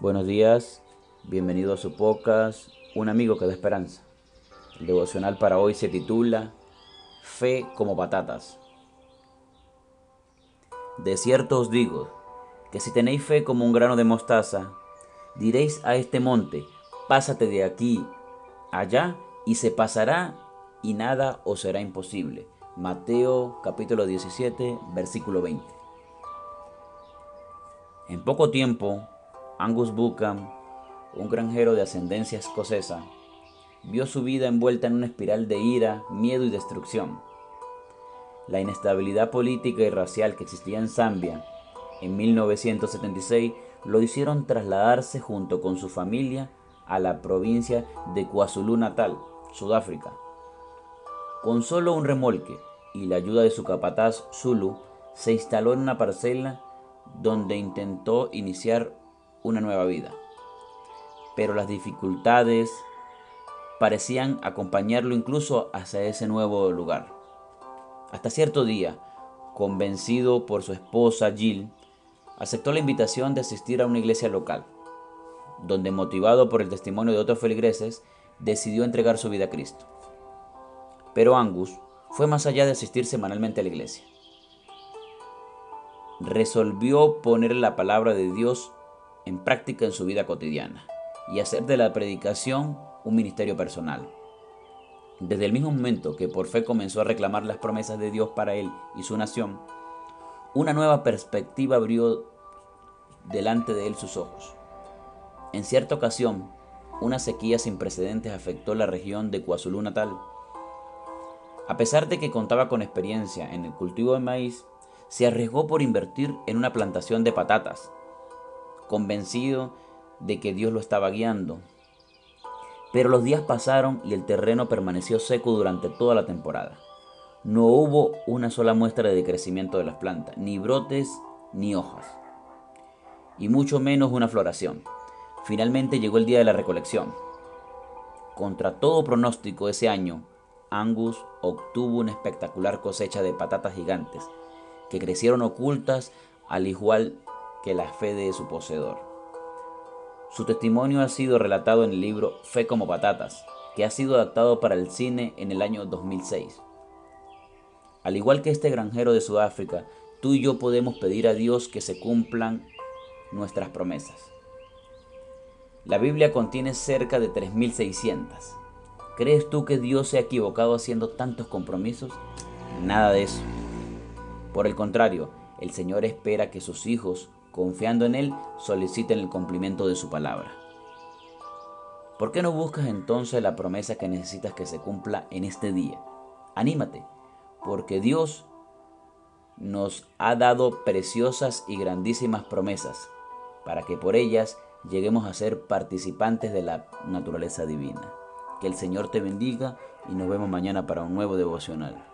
Buenos días, bienvenido a su Un amigo que da esperanza. El devocional para hoy se titula Fe como patatas. De cierto os digo que si tenéis fe como un grano de mostaza, diréis a este monte, pásate de aquí allá y se pasará y nada os será imposible. Mateo capítulo 17, versículo 20. En poco tiempo, Angus Buchan, un granjero de ascendencia escocesa, vio su vida envuelta en una espiral de ira, miedo y destrucción. La inestabilidad política y racial que existía en Zambia en 1976 lo hicieron trasladarse junto con su familia a la provincia de KwaZulu-Natal, Sudáfrica. Con solo un remolque y la ayuda de su capataz Zulu, se instaló en una parcela donde intentó iniciar una nueva vida. Pero las dificultades parecían acompañarlo incluso hacia ese nuevo lugar. Hasta cierto día, convencido por su esposa Jill, aceptó la invitación de asistir a una iglesia local, donde motivado por el testimonio de otros feligreses, decidió entregar su vida a Cristo. Pero Angus fue más allá de asistir semanalmente a la iglesia. Resolvió poner la palabra de Dios en práctica en su vida cotidiana y hacer de la predicación un ministerio personal. Desde el mismo momento que por fe comenzó a reclamar las promesas de Dios para él y su nación, una nueva perspectiva abrió delante de él sus ojos. En cierta ocasión, una sequía sin precedentes afectó la región de KwaZulu Natal. A pesar de que contaba con experiencia en el cultivo de maíz, se arriesgó por invertir en una plantación de patatas, convencido de que Dios lo estaba guiando. Pero los días pasaron y el terreno permaneció seco durante toda la temporada. No hubo una sola muestra de crecimiento de las plantas, ni brotes ni hojas, y mucho menos una floración. Finalmente llegó el día de la recolección. Contra todo pronóstico ese año, Angus obtuvo una espectacular cosecha de patatas gigantes, que crecieron ocultas al igual que la fe de su poseedor. Su testimonio ha sido relatado en el libro Fe como patatas, que ha sido adaptado para el cine en el año 2006. Al igual que este granjero de Sudáfrica, tú y yo podemos pedir a Dios que se cumplan nuestras promesas. La Biblia contiene cerca de 3.600. ¿Crees tú que Dios se ha equivocado haciendo tantos compromisos? Nada de eso. Por el contrario, el Señor espera que sus hijos confiando en Él, soliciten el cumplimiento de su palabra. ¿Por qué no buscas entonces la promesa que necesitas que se cumpla en este día? Anímate, porque Dios nos ha dado preciosas y grandísimas promesas, para que por ellas lleguemos a ser participantes de la naturaleza divina. Que el Señor te bendiga y nos vemos mañana para un nuevo devocional.